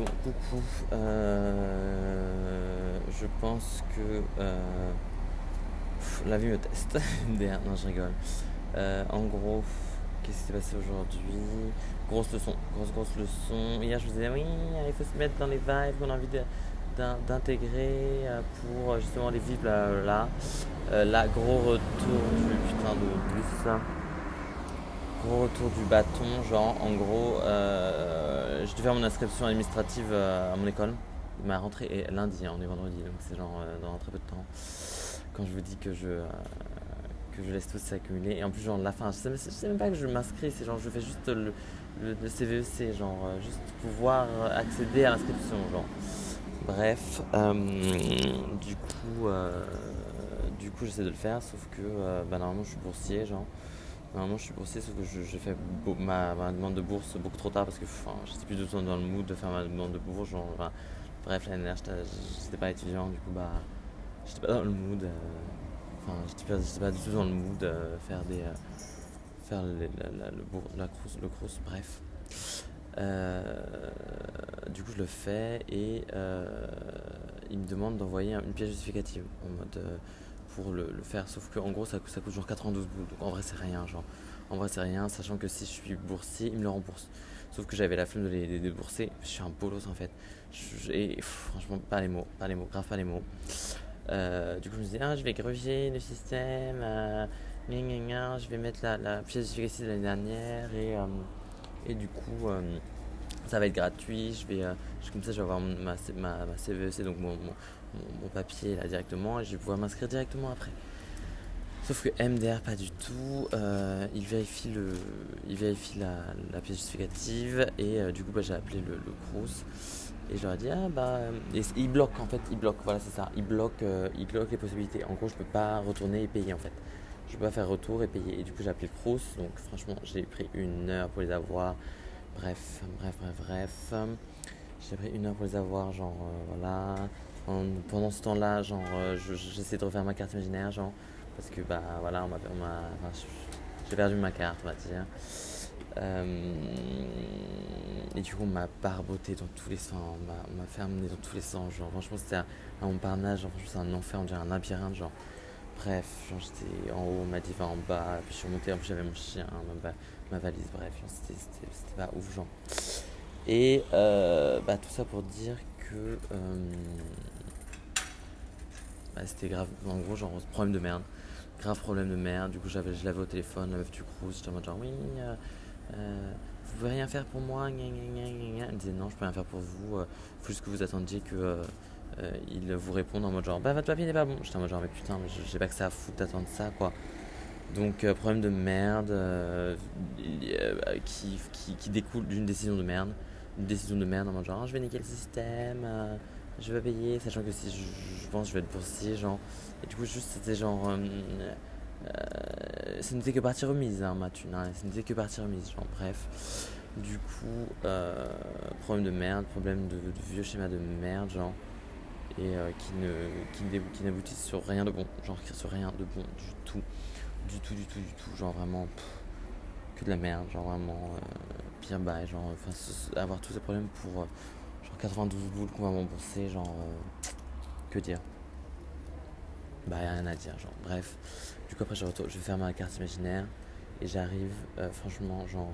bon, coucou. Euh, je pense que euh, la vie me teste. non, je rigole. Euh, en gros, qu'est-ce qui s'est passé aujourd'hui? Grosse leçon, grosse, grosse leçon. Hier, je vous disais, oui, il faut se mettre dans les vibes qu'on a envie d'intégrer pour justement les vivre là. là. gros retour du putain de bus gros retour du bâton, genre en gros, euh, je devais faire mon inscription administrative euh, à mon école. Ma rentrée est lundi, hein, on est vendredi, donc c'est genre euh, dans très peu de temps. Quand je vous dis que je, que je laisse tout s'accumuler. Et en plus, genre la fin, je sais, sais même pas que je m'inscris, c'est genre je fais juste le, le, CVEC, genre juste pouvoir accéder à l'inscription, genre. Bref, du coup, du coup j'essaie de le faire, sauf que bah, normalement je suis boursier, genre. Normalement, je suis boursier, sauf que j'ai fait ma, demande de bourse beaucoup trop tard parce que je j'étais plus du tout dans le mood de faire ma demande de bourse. Genre, bref, l'année dernière, j'étais pas étudiant, du coup, bah, j'étais pas dans le mood. Euh, enfin, j'étais pas, pas, du tout dans le mood de euh, faire des. Euh, faire le, la, le, la le cross, bref. du coup, je le fais et il me demande d'envoyer une pièce justificative en mode pour le, faire. Sauf qu'en gros, ça, ça, coûte genre 92 boules. Donc en vrai, c'est rien. Genre, en vrai, c'est rien. Sachant que si je suis boursier, il me le rembourse. Sauf que j'avais la flemme de les, débourser. Je suis un bolos en fait. et franchement, pas les mots. Pas les mots. Grave pas les mots. Euh, du coup, je me dis, ah, je vais grever le système. Euh, je vais mettre la, la pièce justificative de l'année dernière. Et, euh, et du coup. Euh, ça va être gratuit, je vais, comme ça je vais avoir ma, ma, ma CVEC, donc mon, mon, papier là directement et je vais pouvoir m'inscrire directement après. Sauf que MDR pas du tout, euh, il vérifie, le, il vérifie la, pièce justificative et euh, du coup bah, j'ai appelé le, le Crous et je leur ai dit ah bah il bloque en fait, il bloque, voilà c'est ça, il bloque, euh, il bloque les possibilités. En gros je peux pas retourner et payer en fait. Je peux pas faire retour et payer et du coup j'ai appelé le Crous donc franchement j'ai pris une heure pour les avoir. Bref, bref, bref, bref. J'ai pris une heure pour les avoir, genre voilà pendant ce temps-là, genre, euh, j'essaie de refaire ma carte imaginaire, genre, parce que, bah, voilà, on m'a, j'ai perdu ma carte, on va dire. Euh, et du coup, on m'a barboté dans tous les sens, on m'a, fait dans tous les sens, genre, franchement, c'était un, un Montparnasse, genre, c'était un enfer, on dirait un labyrinthe, genre. Bref, j'étais en haut, m'a dit va en bas, puis je suis remonté, en plus j'avais mon chien, ma, ma valise, bref, c'était, pas ouf, genre. Et euh, bah, tout ça pour dire que bah, c'était grave, en gros, genre, problème de merde. Grave problème de merde. Du coup, j'avais, je l'avais au téléphone, la meuf du cruise. J'étais en mode genre, oui, euh, euh, vous pouvez rien faire pour moi. Elle me disait, non, je peux rien faire pour vous. Euh, faut juste que vous attendiez que. Il vous réponde en mode genre bah votre papier n'est pas bon j'étais en mode genre mais putain mais j'ai pas que ça à foutre d'attendre ça quoi donc problème de merde qui, qui, qui, découle d'une décision de merde une décision de merde en mode genre je vais niquer le système je vais payer, sachant que si je, pense je vais être boursier, genre. Et du coup, juste c'était genre. Euh, euh, ce n'était que partie remise, hein, ma thune, hein, ce n'était que partie remise, genre, bref. Du coup, euh, problème de merde, problème de, vieux schéma de merde, genre. Et qui ne qui, n'aboutissent sur rien de bon, genre sur rien de bon du tout. Du tout, du tout, du tout, genre vraiment. que de la merde, genre vraiment. pire bail, genre. Enfin, avoir tous ces problèmes pour 92 boules qu'on va rembourser, genre. Euh, que dire? Bah, rien à dire, genre. Bref. Du coup, après, je, je vais faire ma carte imaginaire. Et j'arrive, euh, franchement, genre.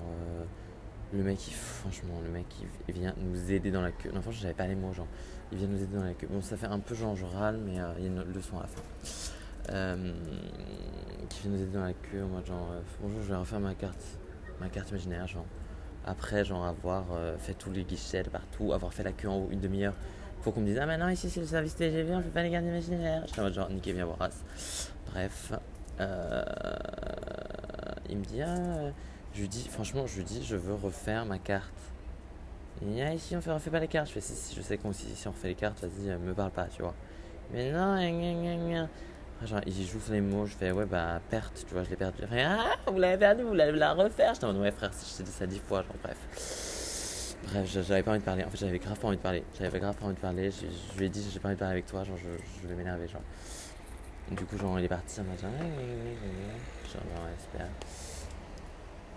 Euh, le mec, il, franchement, le mec, il, vient nous aider dans la queue. Non, franchement, j'avais pas les mots, genre. Il vient nous aider dans la queue. Bon, ça fait un peu genre, je râle, mais il y a une leçon à la fin. qui vient nous aider dans la queue en mode genre. bonjour, je vais refaire ma carte, ma carte imaginaire, genre. Après, genre, avoir euh, fait tous les guichets partout, avoir fait la queue en haut une demi-heure pour qu'on me dise Ah, maintenant ici c'est le service TGV, on fait pas les gardes imaginaires. J'étais en mode genre, niquez bien vos races. Bref, euh, il me dit Ah, je lui dis, franchement, je lui dis, je veux refaire ma carte. Il dit Ah, ici on fait, refait pas les cartes. Je fais Si, si, je sais qu'on si, si on refait les cartes, vas-y, euh, me parle pas, tu vois. Mais non, genre, il joue sur les mots, je fais ouais, bah, perte, tu vois, je l'ai perdu. Fait, ah, vous l'avez perdu, vous l'avez la refaire. J'étais en ouais, frère, je t'ai dit ça dix fois, genre, bref. Bref, j'avais pas envie de parler. En fait, j'avais grave pas envie de parler. J'avais grave pas envie de parler. Je, lui ai dit, j'ai pas envie de parler avec toi, genre, je, je vais m'énerver, genre. Du coup, genre, il est parti, ça m'a dit, ouais, ouais, ouais, genre, ouais.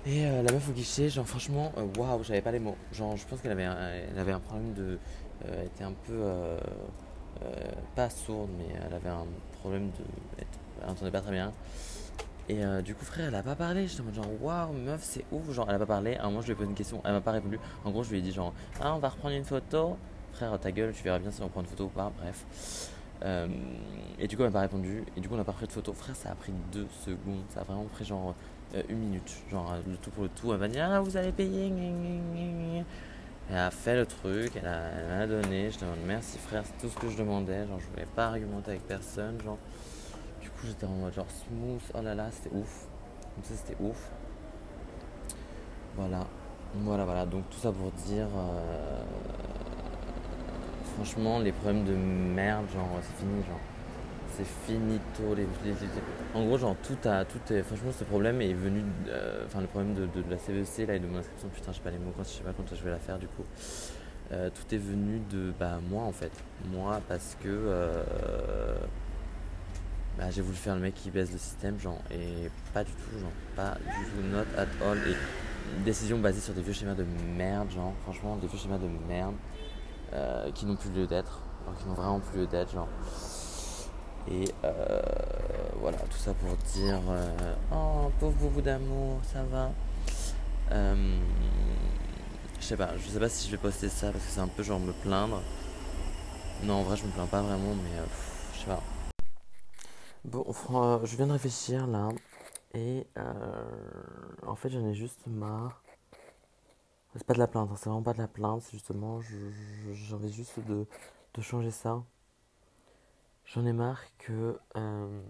Et euh, la meuf au guichet, genre franchement, euh, waouh, j'avais pas les mots. Genre, je pense qu'elle avait, un, elle avait un problème de. euh, elle était un peu. pas sourde, mais elle avait un problème de. Elle entendait pas très bien. Et du coup, frère, elle a pas parlé. J'étais en mode genre, waouh, meuf, c'est ouf. Genre, elle a pas parlé. À un moment, je lui ai posé une question. Elle m'a pas répondu. En gros, je lui ai dit, genre, ah, on va reprendre une photo. Frère, ta gueule, tu verras bien si on prend une photo ou pas. Bref. Et du coup, elle m'a pas répondu. Et du coup, on n'a pas pris de photo. Frère, ça a pris deux secondes. Ça a vraiment pris genre euh, une minute. Genre, euh, le tout pour le tout. Elle m'a dit, ah, vous allez payer. Elle a fait le truc. Elle a, elle m'a donné. Je demande merci, frère. C'est tout ce que je demandais. Genre, je voulais pas argumenter avec personne. Genre, du coup, j'étais en mode genre smooth. Oh là là, c'était ouf. Comme ça, c'était ouf. Voilà. Voilà, voilà. Donc, tout ça pour dire. euh, franchement, les problèmes de merde, genre, c'est fini, genre. C'est finito. Les, en gros, genre, tout a. Tout est, franchement, ce problème est venu. euh, Enfin, le problème de, la CVC, là, et de mon inscription, putain, je sais pas les mots, je sais pas quand je vais la faire, du coup. Euh, tout est venu de bah, moi, en fait. Moi, parce que. euh, bah, j'ai voulu faire le mec qui baisse le système, genre, et pas du tout, genre, pas du tout, not at all. Et décision basée sur des vieux schémas de merde, genre, franchement, des vieux schémas de merde qui n'ont plus lieu d'être, qui n'ont vraiment plus lieu d'être, genre. Et euh, voilà, tout ça pour dire euh, Oh, pauvre boubou d'amour, ça va Euh, Je sais pas, je sais pas si je vais poster ça parce que c'est un peu genre me plaindre. Non, en vrai, je me plains pas vraiment, mais euh, je sais pas. Bon, je viens de réfléchir là, et en fait, j'en ai juste marre. C'est pas de la plainte, hein, c'est vraiment pas de la plainte, c'est justement, j'ai envie juste de, de changer ça. J'en ai marre que. euh,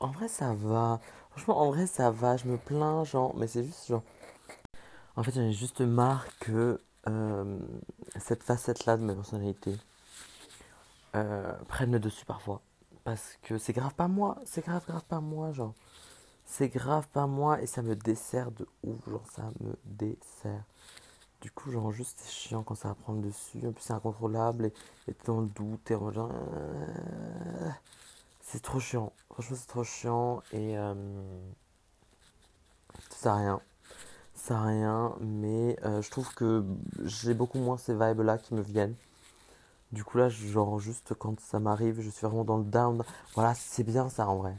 en vrai, ça va. Franchement, en vrai, ça va. Je me plains, genre. Mais c'est juste, genre. En fait, j'en ai juste marre que euh, cette facette-là de ma personnalité euh, prenne le dessus parfois. Parce que c'est grave pas moi. C'est grave, grave pas moi, genre. C'est grave pas moi et ça me dessert de ouf. Genre, ça me dessert. Du coup, genre, juste, c'est chiant quand ça va prendre dessus. En plus, c'est incontrôlable et t'es dans le doute. T'es genre. euh, C'est trop chiant. Franchement, c'est trop chiant et. euh, ça rien. Ça rien, mais euh, je trouve que j'ai beaucoup moins ces vibes-là qui me viennent. Du coup, là, genre, juste quand ça m'arrive, je suis vraiment dans le down. Voilà, c'est bien ça en vrai.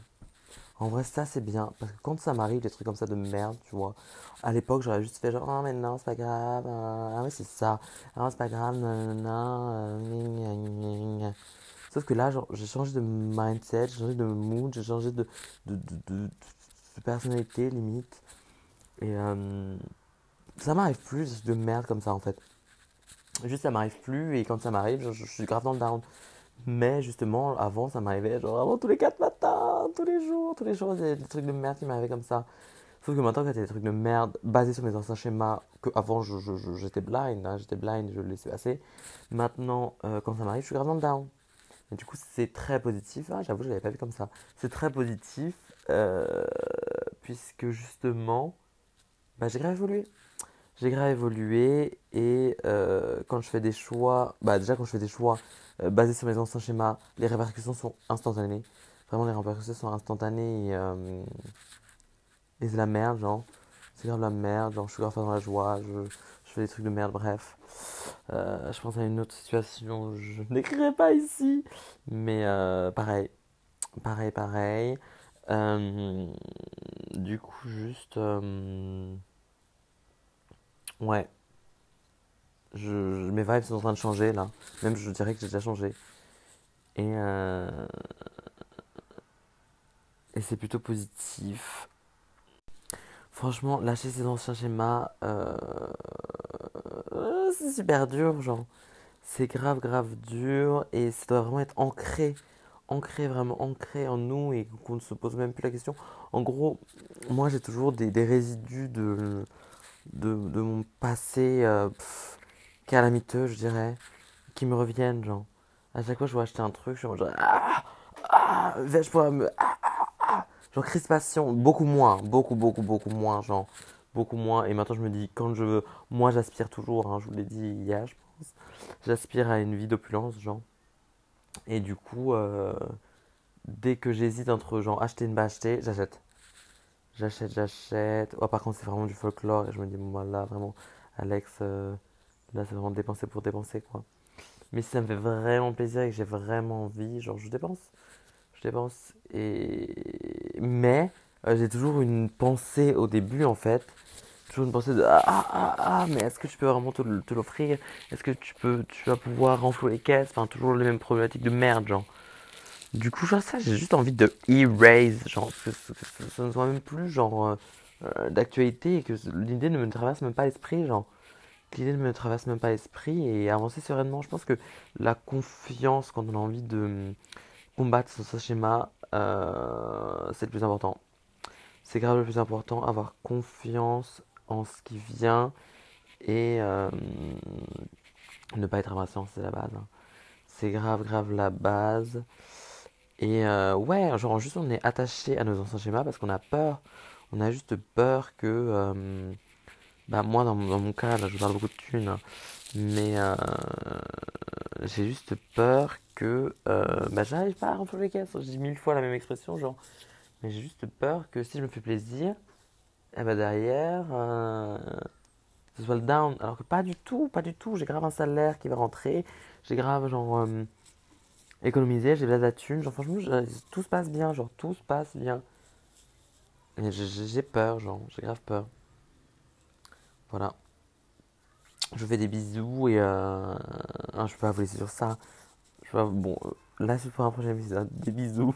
En vrai, ça c'est bien. Parce que quand ça m'arrive, des trucs comme ça de merde, tu vois. À l'époque, j'aurais juste fait genre, oh, mais non, c'est pas grave. euh, ah, ouais, c'est ça. Ah, c'est pas grave. euh, gna, gna, gna, gna. Sauf que là, j'ai changé de mindset, j'ai changé de mood, j'ai changé de, de, de, de- personnalité, limite. Et euh, ça m'arrive plus, de merde comme ça, en fait. Juste, ça m'arrive plus, et quand ça m'arrive, je, je suis grave dans le down. Mais justement, avant, ça m'arrivait genre vraiment tous les 4 matins, tous les jours, tous les jours, il y a des trucs de merde qui m'arrivaient comme ça. Sauf que maintenant, quand il y a des trucs de merde basés sur mes anciens schémas, que avant j'étais blind, hein, j'étais blind, je le laissais passer. Maintenant, euh, quand ça m'arrive, je suis grave down. Du coup, c'est très positif. Ah, j'avoue, je l'avais pas vu comme ça. C'est très positif, euh, puisque justement, bah, j'ai grave évolué. J'ai grave évolué et euh, quand je fais des choix, bah déjà quand je fais des choix basés sur mes anciens schémas, les répercussions sont instantanées. Vraiment, les répercussions sont instantanées et, euh, et c'est la merde, genre. C'est grave la merde, genre je suis grave dans la joie, je, je fais des trucs de merde, bref. Euh, je pense à une autre situation, je n'écrirai pas ici, mais euh, pareil, pareil, pareil. Euh, du coup, juste. ouais, je- mes vibes sont en train de changer là. Même je dirais que j'ai déjà changé. Et, euh, et c'est plutôt positif. Franchement, lâcher ses anciens schémas, euh, c'est super dur, genre. C'est grave, grave dur et ça doit vraiment être ancré, ancré, vraiment ancré en nous et qu'on ne se pose même plus la question. En gros, moi j'ai toujours des, des résidus de, de, de mon passé euh, calamiteux, je dirais, qui me reviennent, genre. À chaque fois je veux acheter un truc, je suis en genre, ah, ah, vais-je pouvoir me, ah, genre crispation, beaucoup moins, beaucoup, beaucoup, beaucoup moins, genre, beaucoup moins. Et maintenant je me dis, quand je veux, moi j'aspire toujours, hein, je vous l'ai dit hier, je pense, j'aspire à une vie d'opulence, genre. Et du coup, euh, dès que j'hésite entre genre acheter et ne pas acheter, j'achète. j'achète, j'achète. Oh, par contre, c'est vraiment du folklore et je me dis, bon, bah, là, vraiment, Alex, euh, là, c'est vraiment dépenser pour dépenser, quoi. Mais si ça me fait vraiment plaisir et que j'ai vraiment envie, genre, je dépense. Je dépense. Et... Mais, euh, j'ai toujours une pensée au début, en fait. Toujours une pensée de ah ah ah, ah mais est-ce que tu peux vraiment te, l'offrir? Est-ce que tu peux tu vas pouvoir renflouer les caisses? Enfin toujours les mêmes problématiques de merde genre. Du coup, genre ça, j'ai juste envie de erase, genre que, que, ça ne soit même plus genre euh, euh, d'actualité et que l'idée ne me traverse même pas l'esprit, genre l'idée ne me traverse même pas l'esprit et avancer sereinement. Je pense que la confiance quand on a envie de combattre ce schéma, euh, c'est le plus important. C'est grave le plus important, avoir confiance en ce qui vient et euh, ne pas être impatient, c'est la base. Hein. C'est grave, grave la base. Et euh, ouais, genre juste on est attaché à nos anciens schémas parce qu'on a peur. On a juste peur que... Bah moi dans, mon cas, là je parle beaucoup de thunes. Hein, mais j'ai juste peur que... bah j'arrive pas à remplir les caisses. J'ai mille fois la même expression, genre... Mais j'ai juste peur que si je me fais plaisir, eh bah derrière, ce soit le down. Alors que pas du tout, pas du tout. J'ai grave un salaire qui va rentrer. J'ai grave genre économiser, j'ai de la thune, genre franchement, tout se passe bien, genre tout se passe bien. Et j'ai peur, genre, j'ai grave peur. Voilà. Je vous fais des bisous et euh, hein, je peux pas vous laisser sur ça. Bon, euh, là c'est pour un prochain épisode. Des bisous.